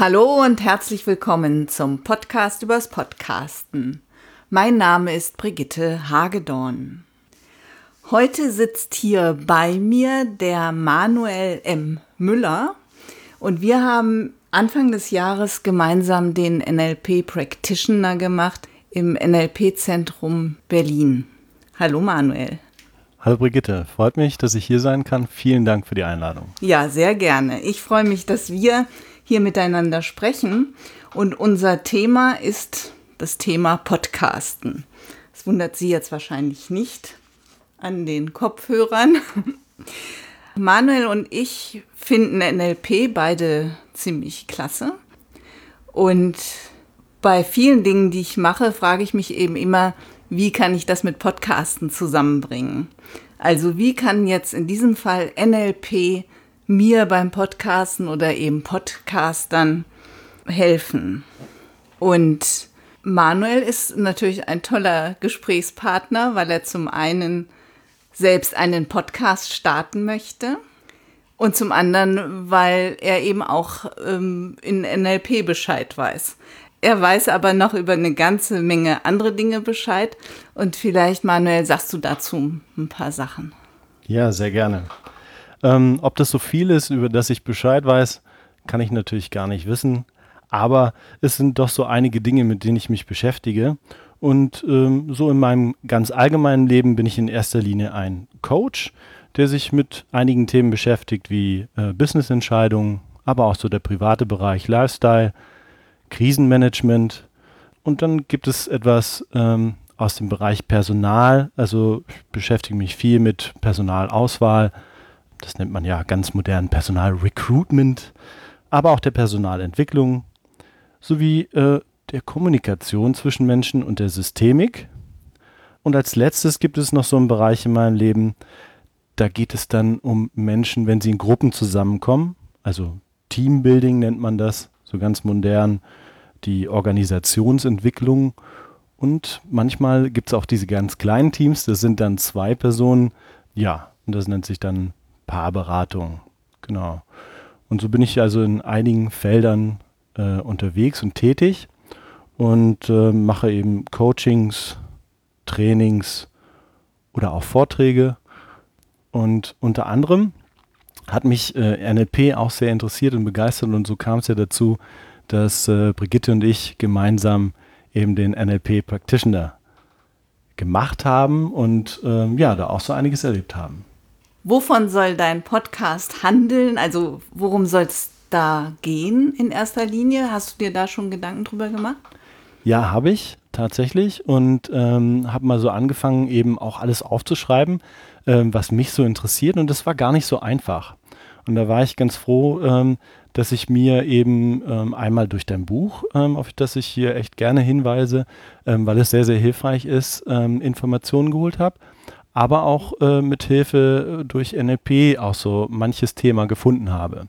Hallo und herzlich willkommen zum Podcast übers Podcasten. Mein Name ist Brigitte Hagedorn. Heute sitzt hier bei mir der Manuel M. Müller und wir haben Anfang des Jahres gemeinsam den NLP Practitioner gemacht im NLP Zentrum Berlin. Hallo Manuel. Hallo Brigitte, freut mich, dass ich hier sein kann. Vielen Dank für die Einladung. Ja, sehr gerne. Ich freue mich, dass wir hier miteinander sprechen und unser Thema ist das Thema Podcasten. Das wundert Sie jetzt wahrscheinlich nicht an den Kopfhörern. Manuel und ich finden NLP beide ziemlich klasse. Und bei vielen Dingen, die ich mache, frage ich mich eben immer, wie kann ich das mit Podcasten zusammenbringen? Also wie kann jetzt in diesem Fall NLP mir beim Podcasten oder eben Podcastern helfen? Und Manuel ist natürlich ein toller Gesprächspartner, weil er zum einen selbst einen Podcast starten möchte und zum anderen, weil er eben auch ähm, in NLP Bescheid weiß. Er weiß aber noch über eine ganze Menge andere Dinge Bescheid. Und vielleicht, Manuel, sagst du dazu ein paar Sachen. Ja, sehr gerne. Ähm, ob das so viel ist, über das ich Bescheid weiß, kann ich natürlich gar nicht wissen. Aber es sind doch so einige Dinge, mit denen ich mich beschäftige. Und ähm, so in meinem ganz allgemeinen Leben bin ich in erster Linie ein Coach, der sich mit einigen Themen beschäftigt, wie äh, Businessentscheidungen, aber auch so der private Bereich Lifestyle, Krisenmanagement. Und dann gibt es etwas ähm, aus dem Bereich Personal. Also ich beschäftige mich viel mit Personalauswahl. Das nennt man ja ganz modern Personalrecruitment, aber auch der Personalentwicklung sowie äh, der Kommunikation zwischen Menschen und der Systemik. Und als letztes gibt es noch so einen Bereich in meinem Leben, da geht es dann um Menschen, wenn sie in Gruppen zusammenkommen. Also Teambuilding nennt man das, so ganz modern, die Organisationsentwicklung. Und manchmal gibt es auch diese ganz kleinen Teams, das sind dann zwei Personen. Ja, und das nennt sich dann Paarberatung. Genau. Und so bin ich also in einigen Feldern äh, unterwegs und tätig und äh, mache eben Coachings, Trainings oder auch Vorträge. Und unter anderem hat mich äh, NLP auch sehr interessiert und begeistert und so kam es ja dazu, dass äh, Brigitte und ich gemeinsam eben den NLP Practitioner gemacht haben und ähm, ja, da auch so einiges erlebt haben. Wovon soll dein Podcast handeln? Also worum soll es da gehen in erster Linie? Hast du dir da schon Gedanken drüber gemacht? Ja, habe ich tatsächlich und ähm, habe mal so angefangen, eben auch alles aufzuschreiben, ähm, was mich so interessiert und das war gar nicht so einfach. Und da war ich ganz froh, ähm, dass ich mir eben ähm, einmal durch dein Buch, ähm, auf das ich hier echt gerne hinweise, ähm, weil es sehr, sehr hilfreich ist, Informationen geholt habe, aber auch äh, mit Hilfe äh, durch NLP auch so manches Thema gefunden habe.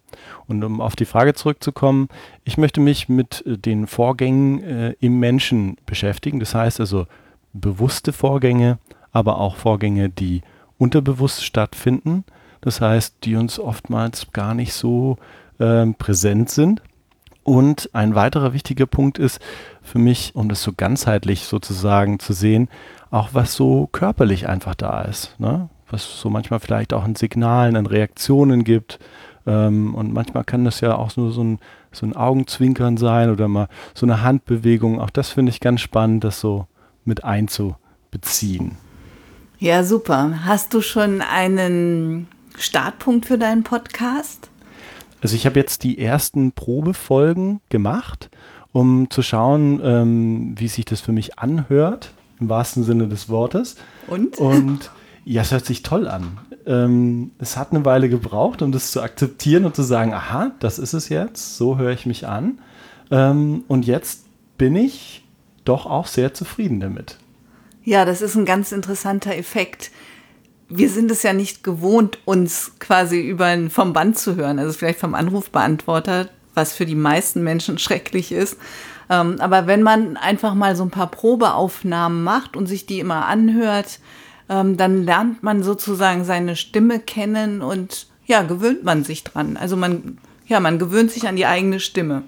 Und um auf die Frage zurückzukommen, ich möchte mich mit äh, den Vorgängen äh, im Menschen beschäftigen. Das heißt also bewusste Vorgänge, aber auch Vorgänge, die unterbewusst stattfinden. Das heißt, die uns oftmals gar nicht so äh, präsent sind. Und ein weiterer wichtiger Punkt ist für mich, um das so ganzheitlich sozusagen zu sehen, auch was so körperlich einfach da ist. Ne? Was so manchmal vielleicht auch an Signalen, an Reaktionen gibt. Ähm, und manchmal kann das ja auch nur so ein, so ein Augenzwinkern sein oder mal so eine Handbewegung. Auch das finde ich ganz spannend, das so mit einzubeziehen. Ja, super. Hast du schon einen Startpunkt für deinen Podcast? Also ich habe jetzt die ersten Probefolgen gemacht, um zu schauen, ähm, wie sich das für mich anhört im wahrsten Sinne des Wortes. Und? Und ja, es hört sich toll an. Ähm, es hat eine Weile gebraucht, um das zu akzeptieren und zu sagen, aha, das ist es jetzt, so höre ich mich an. Ähm, und jetzt bin ich doch auch sehr zufrieden damit. Ja, das ist ein ganz interessanter Effekt. Wir sind es ja nicht gewohnt, uns quasi über vom Band zu hören, also vielleicht vom Anrufbeantworter, was für die meisten Menschen schrecklich ist. Ähm, aber wenn man einfach mal so ein paar Probeaufnahmen macht und sich die immer anhört, ähm, dann lernt man sozusagen seine Stimme kennen und ja, gewöhnt man sich dran. Also man, ja, man gewöhnt sich an die eigene Stimme.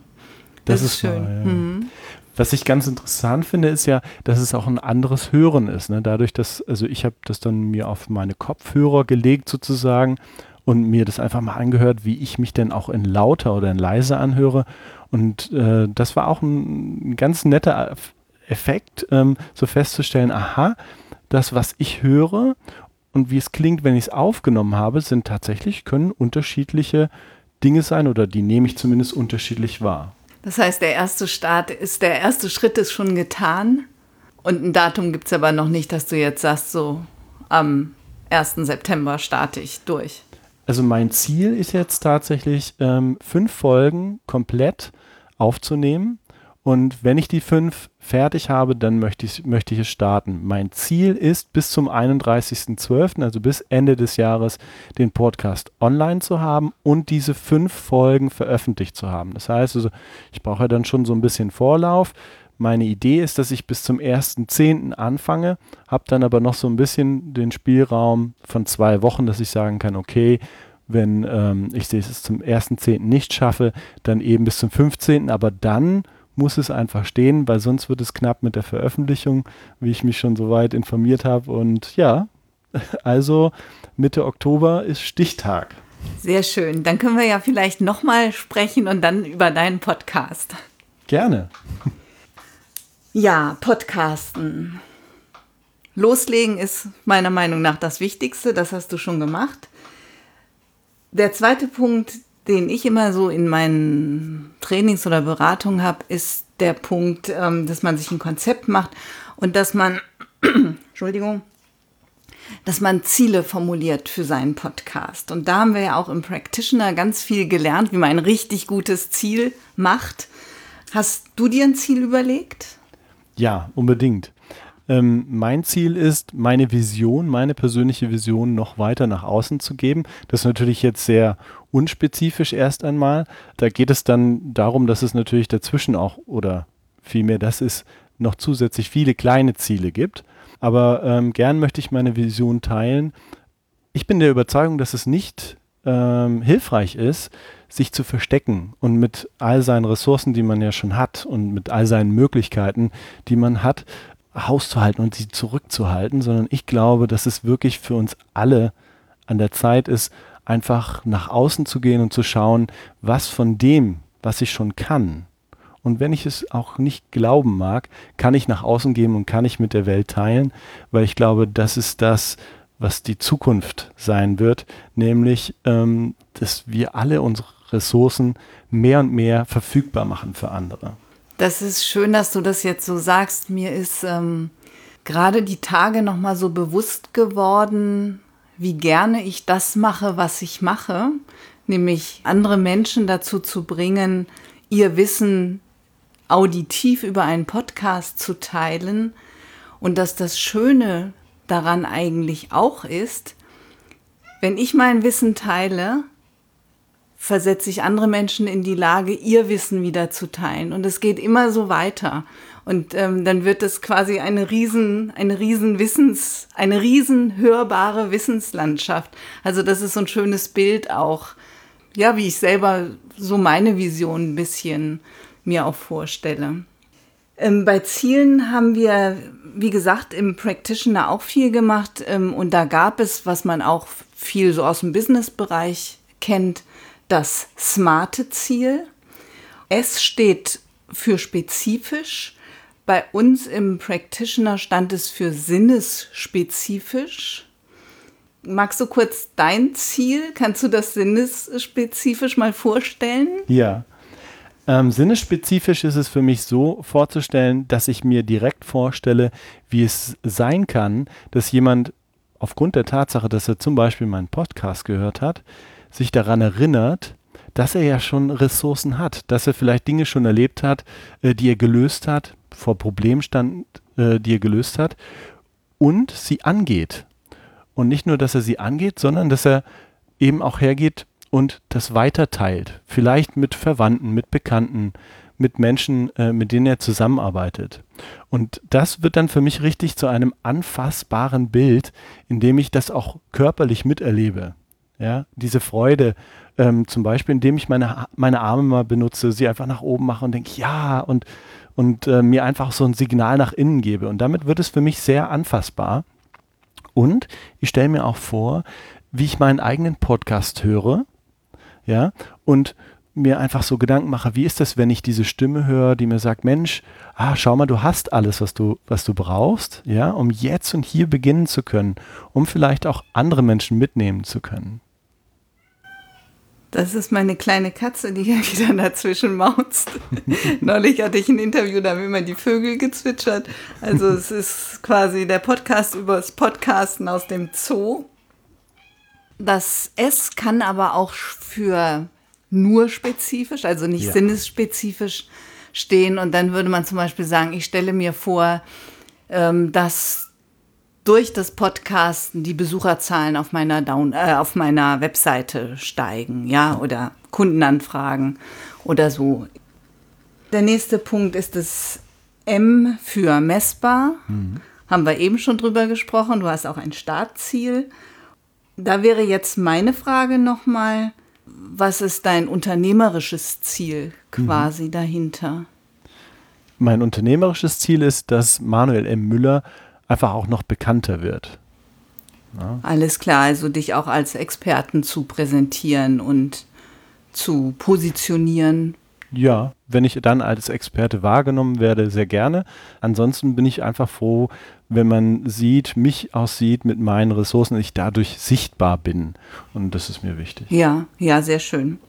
Das, das ist schön. Wahr, ja. mhm. Was ich ganz interessant finde, ist ja, dass es auch ein anderes Hören ist. Ne? Dadurch, dass, also ich habe das dann mir auf meine Kopfhörer gelegt sozusagen und mir das einfach mal angehört, wie ich mich denn auch in lauter oder in leiser anhöre. Und äh, das war auch ein, ein ganz netter Effekt, ähm, so festzustellen, aha, das, was ich höre und wie es klingt, wenn ich es aufgenommen habe, sind tatsächlich, können unterschiedliche Dinge sein oder die nehme ich zumindest unterschiedlich wahr. Das heißt, der erste Start ist, der erste Schritt ist schon getan. Und ein Datum gibt es aber noch nicht, dass du jetzt sagst, so am 1. September starte ich durch. Also mein Ziel ist jetzt tatsächlich, ähm, fünf Folgen komplett aufzunehmen und wenn ich die fünf fertig habe, dann möchte ich, möchte ich es starten. Mein Ziel ist, bis zum 31.12., also bis Ende des Jahres, den Podcast online zu haben und diese fünf Folgen veröffentlicht zu haben. Das heißt, also, ich brauche dann schon so ein bisschen Vorlauf. Meine Idee ist, dass ich bis zum 1.10. anfange, habe dann aber noch so ein bisschen den Spielraum von zwei Wochen, dass ich sagen kann, okay, wenn ähm, ich es zum 1.10. nicht schaffe, dann eben bis zum 15., aber dann muss es einfach stehen, weil sonst wird es knapp mit der Veröffentlichung, wie ich mich schon so weit informiert habe. Und ja, also Mitte Oktober ist Stichtag. Sehr schön. Dann können wir ja vielleicht nochmal sprechen und dann über deinen Podcast. Gerne. Ja, Podcasten. Loslegen ist meiner Meinung nach das Wichtigste. Das hast du schon gemacht. Der zweite Punkt, den ich immer so in meinen Trainings oder Beratungen habe, ist der Punkt, ähm, dass man sich ein Konzept macht und dass man, Entschuldigung, dass man Ziele formuliert für seinen Podcast. Und da haben wir ja auch im Practitioner ganz viel gelernt, wie man ein richtig gutes Ziel macht. Hast du dir ein Ziel überlegt? Ja, unbedingt. Ähm, mein Ziel ist, meine Vision, meine persönliche Vision noch weiter nach außen zu geben. Das ist natürlich jetzt sehr unspezifisch erst einmal. Da geht es dann darum, dass es natürlich dazwischen auch oder vielmehr, dass es noch zusätzlich viele kleine Ziele gibt. Aber ähm, gern möchte ich meine Vision teilen. Ich bin der Überzeugung, dass es nicht ähm, hilfreich ist, sich zu verstecken und mit all seinen Ressourcen, die man ja schon hat und mit all seinen Möglichkeiten, die man hat, hauszuhalten und sie zurückzuhalten, sondern ich glaube, dass es wirklich für uns alle an der Zeit ist, einfach nach außen zu gehen und zu schauen, was von dem, was ich schon kann, und wenn ich es auch nicht glauben mag, kann ich nach außen gehen und kann ich mit der Welt teilen, weil ich glaube, das ist das, was die Zukunft sein wird, nämlich, ähm, dass wir alle unsere Ressourcen mehr und mehr verfügbar machen für andere. Das ist schön, dass du das jetzt so sagst. Mir ist ähm, gerade die Tage noch mal so bewusst geworden, wie gerne ich das mache, was ich mache, nämlich andere Menschen dazu zu bringen, ihr Wissen auditiv über einen Podcast zu teilen und dass das Schöne daran eigentlich auch ist, wenn ich mein Wissen teile, versetze ich andere Menschen in die Lage, ihr Wissen wieder zu teilen. Und es geht immer so weiter. Und ähm, dann wird es quasi eine riesen, eine riesen Wissens, eine riesen hörbare Wissenslandschaft. Also das ist so ein schönes Bild auch, ja, wie ich selber so meine Vision ein bisschen mir auch vorstelle. Ähm, bei Zielen haben wir, wie gesagt, im Practitioner auch viel gemacht. Ähm, und da gab es, was man auch viel so aus dem Businessbereich kennt, das smarte Ziel. S steht für spezifisch. Bei uns im Practitioner stand es für sinnesspezifisch. Magst du kurz dein Ziel? Kannst du das sinnesspezifisch mal vorstellen? Ja. Ähm, sinnesspezifisch ist es für mich so vorzustellen, dass ich mir direkt vorstelle, wie es sein kann, dass jemand aufgrund der Tatsache, dass er zum Beispiel meinen Podcast gehört hat, sich daran erinnert, dass er ja schon Ressourcen hat, dass er vielleicht Dinge schon erlebt hat, äh, die er gelöst hat, vor Problemen stand, äh, die er gelöst hat und sie angeht. Und nicht nur, dass er sie angeht, sondern dass er eben auch hergeht und das weiterteilt. Vielleicht mit Verwandten, mit Bekannten, mit Menschen, äh, mit denen er zusammenarbeitet. Und das wird dann für mich richtig zu einem anfassbaren Bild, in dem ich das auch körperlich miterlebe Ja, diese Freude, ähm, zum Beispiel, indem ich meine, meine Arme mal benutze, sie einfach nach oben mache und denke, ja, und, und äh, mir einfach so ein Signal nach innen gebe. Und damit wird es für mich sehr anfassbar. Und ich stelle mir auch vor, wie ich meinen eigenen Podcast höre, ja, und mir einfach so Gedanken mache, wie ist das, wenn ich diese Stimme höre, die mir sagt, Mensch, ah, schau mal, du hast alles, was du, was du brauchst, ja, um jetzt und hier beginnen zu können, um vielleicht auch andere Menschen mitnehmen zu können. Das ist meine kleine Katze, die hier wieder dazwischen mautzt. Neulich hatte ich ein Interview, da haben immer die Vögel gezwitschert. Also es ist quasi der Podcast über das Podcasten aus dem Zoo. Das S kann aber auch für nur spezifisch, also nicht ja. sinnesspezifisch stehen. Und dann würde man zum Beispiel sagen, ich stelle mir vor, ähm, dass durch das Podcasten die Besucherzahlen auf meiner, Down, äh, auf meiner Webseite steigen, ja, oder Kundenanfragen oder so. Der nächste Punkt ist das M für messbar. Mhm. Haben wir eben schon drüber gesprochen. Du hast auch ein Startziel. Da wäre jetzt meine Frage nochmal, was ist dein unternehmerisches Ziel quasi mhm. dahinter? Mein unternehmerisches Ziel ist, dass Manuel M. Müller einfach auch noch bekannter wird. Ja. Alles klar, also dich auch als Experten zu präsentieren und zu positionieren. Ja, wenn ich dann als Experte wahrgenommen werde, sehr gerne. Ansonsten bin ich einfach froh, wenn man sieht, mich aussieht mit meinen Ressourcen, ich dadurch sichtbar bin. Und das ist mir wichtig. Ja, ja, sehr schön.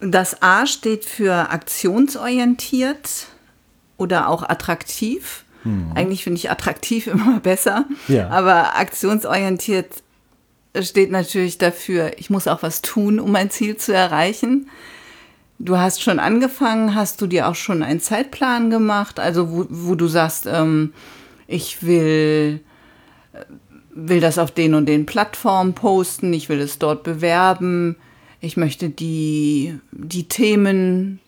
Das A steht für aktionsorientiert oder auch attraktiv. Hm. Eigentlich finde ich attraktiv immer besser. Ja. Aber aktionsorientiert steht natürlich dafür, ich muss auch was tun, um mein Ziel zu erreichen. Du hast schon angefangen, hast du dir auch schon einen Zeitplan gemacht, also wo, wo du sagst, ähm, ich will, will das auf den und den Plattformen posten, ich will es dort bewerben, ich möchte die, die Themen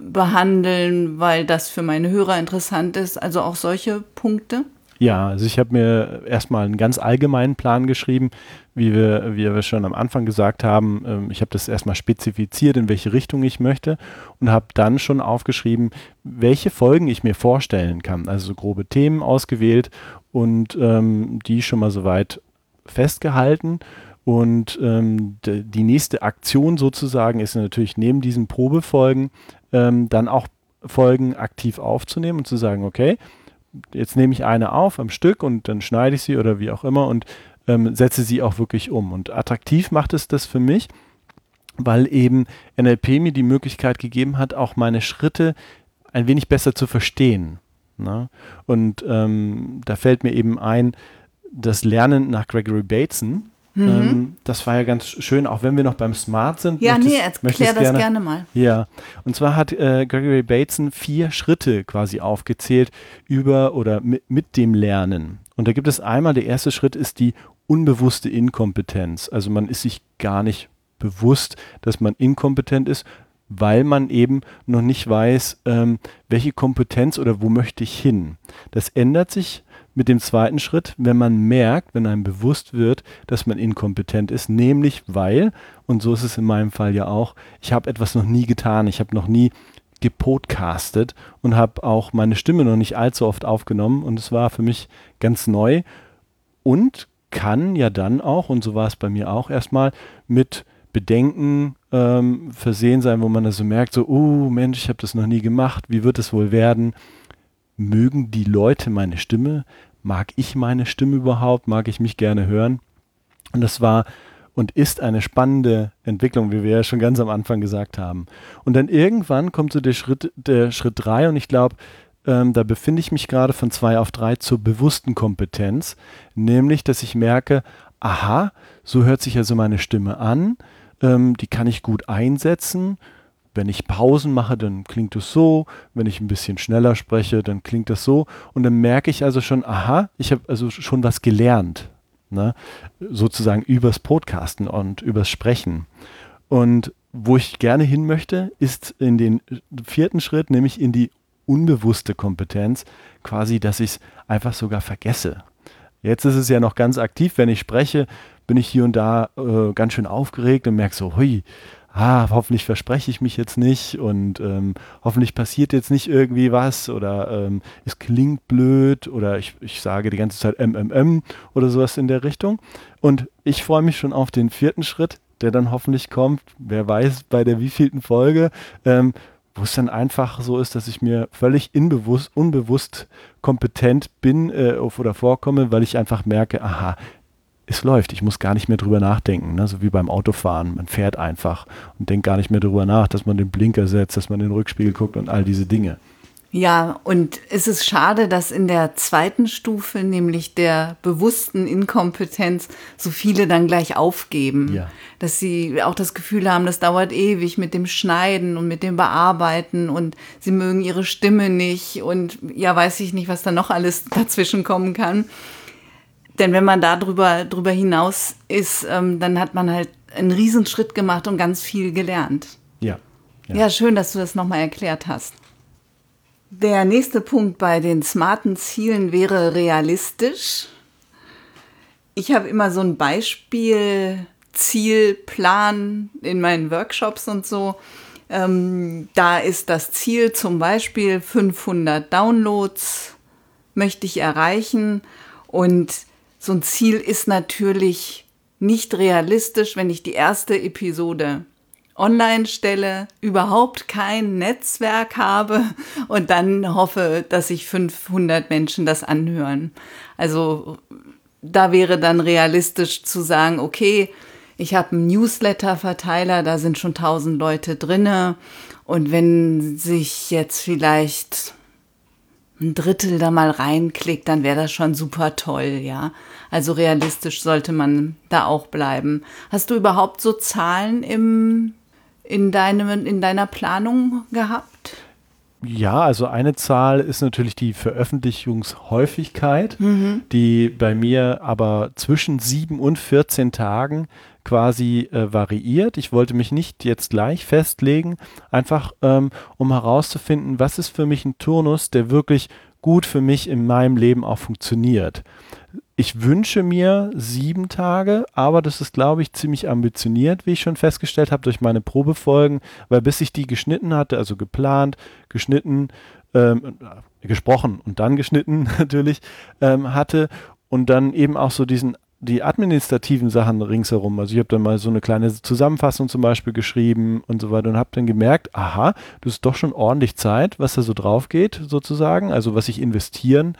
behandeln, weil das für meine Hörer interessant ist. Also auch solche Punkte? Ja, also ich habe mir erstmal einen ganz allgemeinen Plan geschrieben, wie wir, wie wir schon am Anfang gesagt haben. Ähm, ich habe das erstmal spezifiziert, in welche Richtung ich möchte und habe dann schon aufgeschrieben, welche Folgen ich mir vorstellen kann. Also so grobe Themen ausgewählt und ähm, die schon mal soweit festgehalten. Und ähm, die nächste Aktion sozusagen ist natürlich neben diesen Probefolgen ähm, dann auch Folgen aktiv aufzunehmen und zu sagen, okay, jetzt nehme ich eine auf am Stück und dann schneide ich sie oder wie auch immer und ähm, setze sie auch wirklich um. Und attraktiv macht es das für mich, weil eben NLP mir die Möglichkeit gegeben hat, auch meine Schritte ein wenig besser zu verstehen. Ne? Und ähm, da fällt mir eben ein, das Lernen nach Gregory Bateson, Mhm. Ähm, das war ja ganz schön, auch wenn wir noch beim Smart sind. Ja, möchtest, nee, erklär das gerne, gerne, mal. Ja, und zwar hat äh, Gregory Bateson vier Schritte quasi aufgezählt über oder mit, mit dem Lernen. Und da gibt es einmal, der erste Schritt ist die unbewusste Inkompetenz. Also man ist sich gar nicht bewusst, dass man inkompetent ist, weil man eben noch nicht weiß, ähm, welche Kompetenz oder wo möchte ich hin. Das ändert sich mit dem zweiten Schritt, wenn man merkt, wenn einem bewusst wird, dass man inkompetent ist, nämlich weil, und so ist es in meinem Fall ja auch, ich habe etwas noch nie getan, ich habe noch nie gepodcastet und habe auch meine Stimme noch nicht allzu oft aufgenommen und es war für mich ganz neu und kann ja dann auch, und so war es bei mir auch erstmal, mit Bedenken ähm, versehen sein, wo man also merkt, so, oh Mensch, ich habe das noch nie gemacht, wie wird es wohl werden? Mögen die Leute meine Stimme? mag ich meine Stimme überhaupt, mag ich mich gerne hören. Und das war und ist eine spannende Entwicklung, wie wir ja schon ganz am Anfang gesagt haben. Und dann irgendwann kommt so der Schritt, der Schritt drei und ich glaube, ähm, da befinde ich mich gerade von zwei auf drei zur bewussten Kompetenz, nämlich, dass ich merke, aha, so hört sich also meine Stimme an, ähm, die kann ich gut einsetzen wenn ich Pausen mache, dann klingt es so. Wenn ich ein bisschen schneller spreche, dann klingt das so. Und dann merke ich also schon, aha, ich habe also schon was gelernt. Ne? Sozusagen übers Podcasten und übers Sprechen. Und wo ich gerne hin möchte, ist in den vierten Schritt, nämlich in die unbewusste Kompetenz, quasi, dass ich es einfach sogar vergesse. Jetzt ist es ja noch ganz aktiv, wenn ich spreche, bin ich hier und da äh, ganz schön aufgeregt und merke so, hui, ah, hoffentlich verspreche ich mich jetzt nicht und ähm, hoffentlich passiert jetzt nicht irgendwie was oder ähm, es klingt blöd oder ich, ich sage die ganze Zeit MMM oder sowas in der Richtung. Und ich freue mich schon auf den vierten Schritt, der dann hoffentlich kommt, wer weiß bei der wievielten Folge, ähm, wo es dann einfach so ist, dass ich mir völlig unbewusst, unbewusst kompetent bin äh, oder vorkomme, weil ich einfach merke, aha, es läuft. Ich muss gar nicht mehr drüber nachdenken, ne? so wie beim Autofahren. Man fährt einfach und denkt gar nicht mehr drüber nach, dass man den Blinker setzt, dass man in den Rückspiegel guckt und all diese Dinge. Ja, und es ist schade, dass in der zweiten Stufe, nämlich der bewussten Inkompetenz, so viele dann gleich aufgeben. Ja. Dass sie auch das Gefühl haben, das dauert ewig mit dem Schneiden und mit dem Bearbeiten und sie mögen ihre Stimme nicht und ja, weiß ich nicht, was da noch alles dazwischen kommen kann. Denn wenn man da drüber, drüber hinaus ist, ähm, dann hat man halt einen Riesenschritt gemacht und ganz viel gelernt. Ja. Ja, ja schön, dass du das nochmal erklärt hast. Der nächste Punkt bei den smarten Zielen wäre realistisch. Ich habe immer so ein Beispiel, Zielplan in meinen Workshops und so. Ähm, da ist das Ziel zum Beispiel 500 Downloads möchte ich erreichen und so ein Ziel ist natürlich nicht realistisch, wenn ich die erste Episode online stelle, überhaupt kein Netzwerk habe und dann hoffe, dass sich 500 Menschen das anhören. Also da wäre dann realistisch zu sagen, okay, ich habe einen Newsletter-Verteiler, da sind schon 1000 Leute drinne und wenn sich jetzt vielleicht ein Drittel da mal reinklickt, dann wäre das schon super toll, ja. Also realistisch sollte man da auch bleiben. Hast du überhaupt so Zahlen im, in, deinem, in deiner Planung gehabt? Ja, also eine Zahl ist natürlich die Veröffentlichungshäufigkeit, mhm. die bei mir aber zwischen sieben und 14 Tagen quasi äh, variiert. Ich wollte mich nicht jetzt gleich festlegen, einfach ähm, um herauszufinden, was ist für mich ein Turnus, der wirklich gut für mich in meinem Leben auch funktioniert. Ich wünsche mir sieben Tage, aber das ist, glaube ich, ziemlich ambitioniert, wie ich schon festgestellt habe, durch meine Probefolgen, weil bis ich die geschnitten hatte, also geplant, geschnitten, ähm, gesprochen und dann geschnitten natürlich, ähm, hatte und dann eben auch so diesen die administrativen Sachen ringsherum. Also ich habe dann mal so eine kleine Zusammenfassung zum Beispiel geschrieben und so weiter und habe dann gemerkt, aha, das ist doch schon ordentlich Zeit, was da so drauf geht sozusagen, also was ich investieren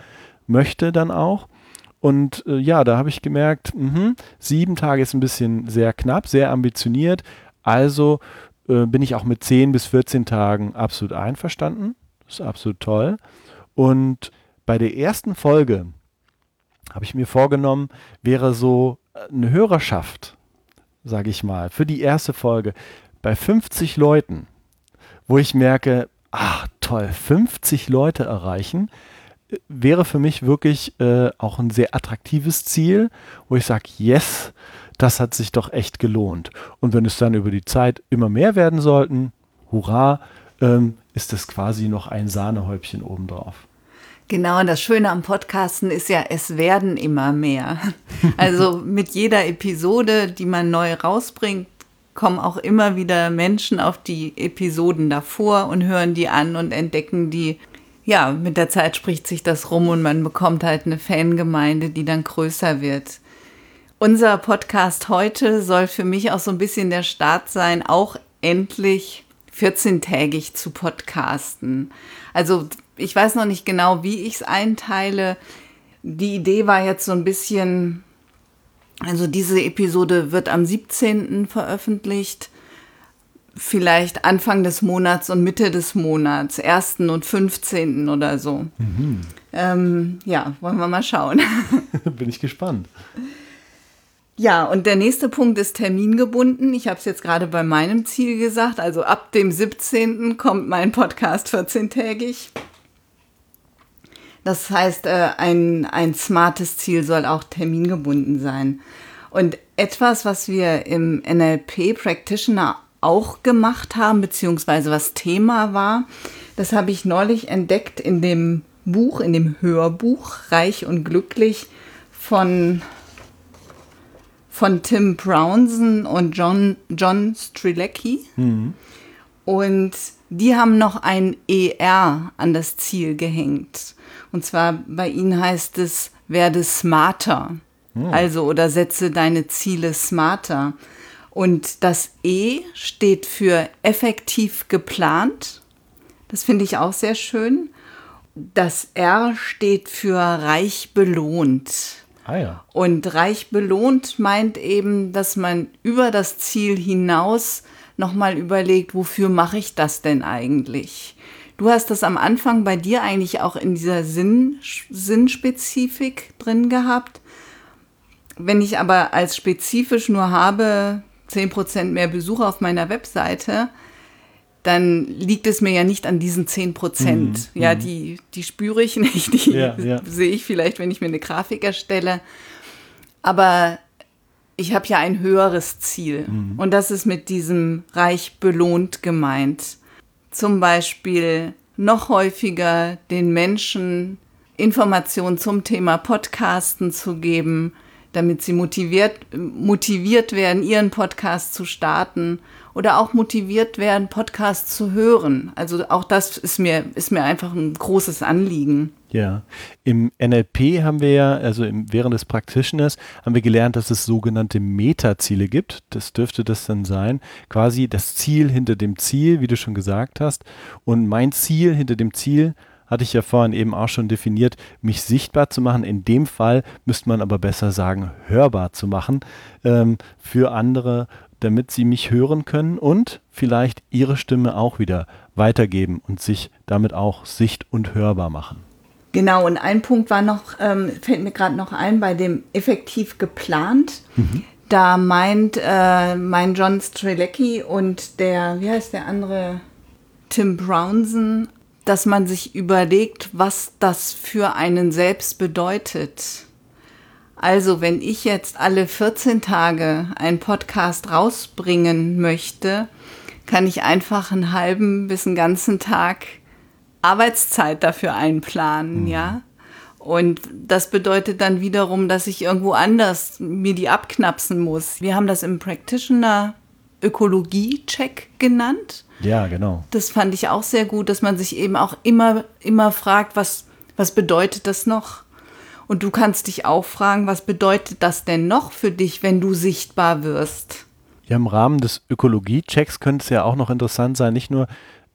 möchte dann auch. Und äh, ja, da habe ich gemerkt, mh, sieben Tage ist ein bisschen sehr knapp, sehr ambitioniert. Also äh, bin ich auch mit 10 bis 14 Tagen absolut einverstanden. Das ist absolut toll. Und bei der ersten Folge habe ich mir vorgenommen, wäre so eine Hörerschaft, sage ich mal, für die erste Folge bei 50 Leuten, wo ich merke, ach toll, 50 Leute erreichen wäre für mich wirklich äh, auch ein sehr attraktives Ziel, wo ich sage, yes, das hat sich doch echt gelohnt. Und wenn es dann über die Zeit immer mehr werden sollten, hurra, ähm, ist das quasi noch ein Sahnehäubchen obendrauf. Genau, und das Schöne am Podcasten ist ja, es werden immer mehr. Also mit jeder Episode, die man neu rausbringt, kommen auch immer wieder Menschen auf die Episoden davor und hören die an und entdecken die ja, mit der Zeit spricht sich das rum und man bekommt halt eine Fangemeinde, die dann größer wird. Unser Podcast heute soll für mich auch so ein bisschen der Start sein, auch endlich 14-tägig zu podcasten. Also ich weiß noch nicht genau, wie ich es einteile. Die Idee war jetzt so ein bisschen, also diese Episode wird am 17. veröffentlicht vielleicht Anfang des Monats und Mitte des Monats, 1. und 15. oder so. Mhm. Ähm, ja, wollen wir mal schauen. Bin ich gespannt. Ja, und der nächste Punkt ist termingebunden. Ich habe es jetzt gerade bei meinem Ziel gesagt. Also ab dem 17. kommt mein Podcast 14-tägig. Das heißt, äh, ein, ein smartes Ziel soll auch termingebunden sein. Und etwas, was wir im NLP Practitioner auch gemacht haben, beziehungsweise was Thema war. Das habe ich neulich entdeckt in dem Buch, in dem Hörbuch Reich und Glücklich von, von Tim Brownson und John, John Strilecki. Mhm. Und die haben noch ein ER an das Ziel gehängt. Und zwar bei ihnen heißt es, werde smarter. Mhm. Also oder setze deine Ziele smarter. Und das E steht für effektiv geplant. Das finde ich auch sehr schön. Das R steht für reich belohnt. Ah ja. Und reich belohnt meint eben, dass man über das Ziel hinaus nochmal überlegt, wofür mache ich das denn eigentlich? Du hast das am Anfang bei dir eigentlich auch in dieser Sinn, Sinnspezifik drin gehabt. Wenn ich aber als spezifisch nur habe, 10% mehr Besucher auf meiner Webseite, dann liegt es mir ja nicht an diesen 10 Prozent. Mhm. Ja, mhm. die, die spüre ich nicht, die ja, ja. sehe ich vielleicht, wenn ich mir eine Grafik erstelle. Aber ich habe ja ein höheres Ziel. Mhm. Und das ist mit diesem reich belohnt gemeint. Zum Beispiel noch häufiger den Menschen Informationen zum Thema Podcasten zu geben, damit sie motiviert, motiviert werden, ihren Podcast zu starten oder auch motiviert werden, Podcasts zu hören. Also auch das ist mir, ist mir einfach ein großes Anliegen. Ja, im NLP haben wir ja, also im, während des Practitioners, haben wir gelernt, dass es sogenannte Metaziele gibt. Das dürfte das dann sein. Quasi das Ziel hinter dem Ziel, wie du schon gesagt hast. Und mein Ziel hinter dem Ziel hatte ich ja vorhin eben auch schon definiert, mich sichtbar zu machen. In dem Fall müsste man aber besser sagen, hörbar zu machen ähm, für andere damit sie mich hören können und vielleicht ihre Stimme auch wieder weitergeben und sich damit auch sicht- und hörbar machen. Genau, und ein Punkt war noch, ähm, fällt mir gerade noch ein, bei dem effektiv geplant. Mhm. Da meint äh, mein John Strelecki und der, wie heißt der andere, Tim Brownson, dass man sich überlegt, was das für einen selbst bedeutet. Also, wenn ich jetzt alle 14 Tage einen Podcast rausbringen möchte, kann ich einfach einen halben bis einen ganzen Tag Arbeitszeit dafür einplanen, mhm. ja. Und das bedeutet dann wiederum, dass ich irgendwo anders mir die abknapsen muss. Wir haben das im Practitioner Ökologie-Check genannt. Ja, genau. Das fand ich auch sehr gut, dass man sich eben auch immer, immer fragt, was, was bedeutet das noch? Und du kannst dich auch fragen, was bedeutet das denn noch für dich, wenn du sichtbar wirst? Ja, im Rahmen des Ökologie-Checks könnte es ja auch noch interessant sein, nicht nur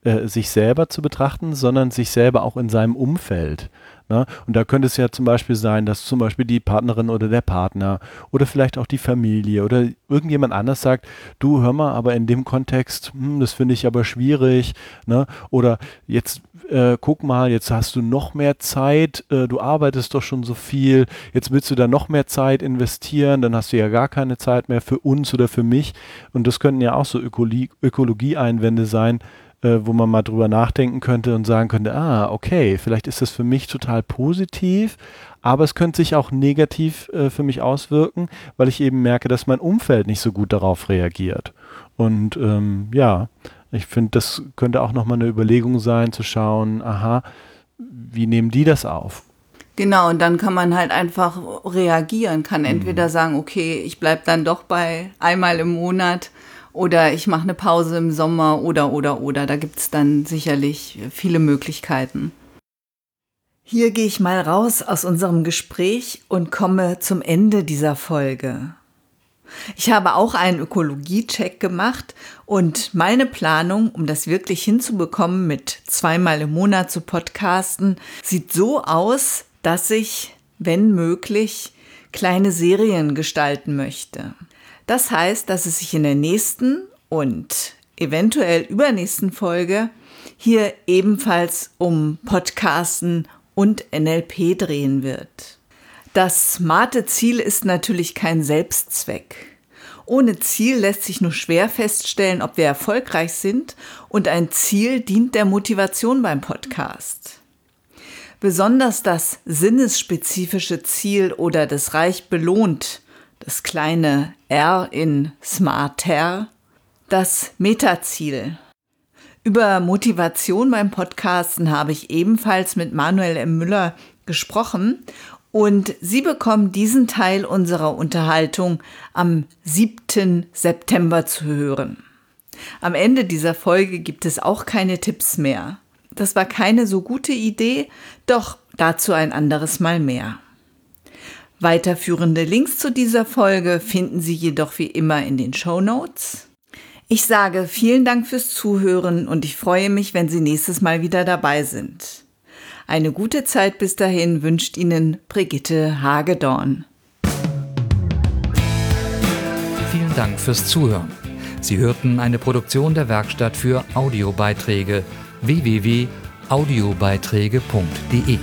äh, sich selber zu betrachten, sondern sich selber auch in seinem Umfeld. Ne? Und da könnte es ja zum Beispiel sein, dass zum Beispiel die Partnerin oder der Partner oder vielleicht auch die Familie oder irgendjemand anders sagt, du hör mal, aber in dem Kontext, hm, das finde ich aber schwierig. Ne? Oder jetzt äh, guck mal, jetzt hast du noch mehr Zeit, äh, du arbeitest doch schon so viel, jetzt willst du da noch mehr Zeit investieren, dann hast du ja gar keine Zeit mehr für uns oder für mich. Und das könnten ja auch so Ökologie-Einwände sein, äh, wo man mal drüber nachdenken könnte und sagen könnte, ah, okay, vielleicht ist das für mich total positiv, aber es könnte sich auch negativ äh, für mich auswirken, weil ich eben merke, dass mein Umfeld nicht so gut darauf reagiert. Und ähm, ja, ich finde, das könnte auch nochmal eine Überlegung sein, zu schauen, aha, wie nehmen die das auf? Genau, und dann kann man halt einfach reagieren, kann entweder mhm. sagen, okay, ich bleibe dann doch bei einmal im Monat oder ich mache eine Pause im Sommer oder oder oder. Da gibt es dann sicherlich viele Möglichkeiten. Hier gehe ich mal raus aus unserem Gespräch und komme zum Ende dieser Folge. Ich habe auch einen Ökologie-Check gemacht und meine Planung, um das wirklich hinzubekommen, mit zweimal im Monat zu podcasten, sieht so aus, dass ich, wenn möglich, kleine Serien gestalten möchte. Das heißt, dass es sich in der nächsten und eventuell übernächsten Folge hier ebenfalls um Podcasten und NLP drehen wird. Das smarte Ziel ist natürlich kein Selbstzweck. Ohne Ziel lässt sich nur schwer feststellen, ob wir erfolgreich sind und ein Ziel dient der Motivation beim Podcast. Besonders das sinnesspezifische Ziel oder das reich belohnt das kleine R in Smarter, das Metaziel. Über Motivation beim Podcasten habe ich ebenfalls mit Manuel M. Müller gesprochen Und Sie bekommen diesen Teil unserer Unterhaltung am 7. September zu hören. Am Ende dieser Folge gibt es auch keine Tipps mehr. Das war keine so gute Idee, doch dazu ein anderes Mal mehr. Weiterführende Links zu dieser Folge finden Sie jedoch wie immer in den Show Notes. Ich sage vielen Dank fürs Zuhören und ich freue mich, wenn Sie nächstes Mal wieder dabei sind. Eine gute Zeit bis dahin wünscht Ihnen Brigitte Hagedorn. Vielen Dank fürs Zuhören. Sie hörten eine Produktion der Werkstatt für Audiobeiträge www.audiobeiträge.de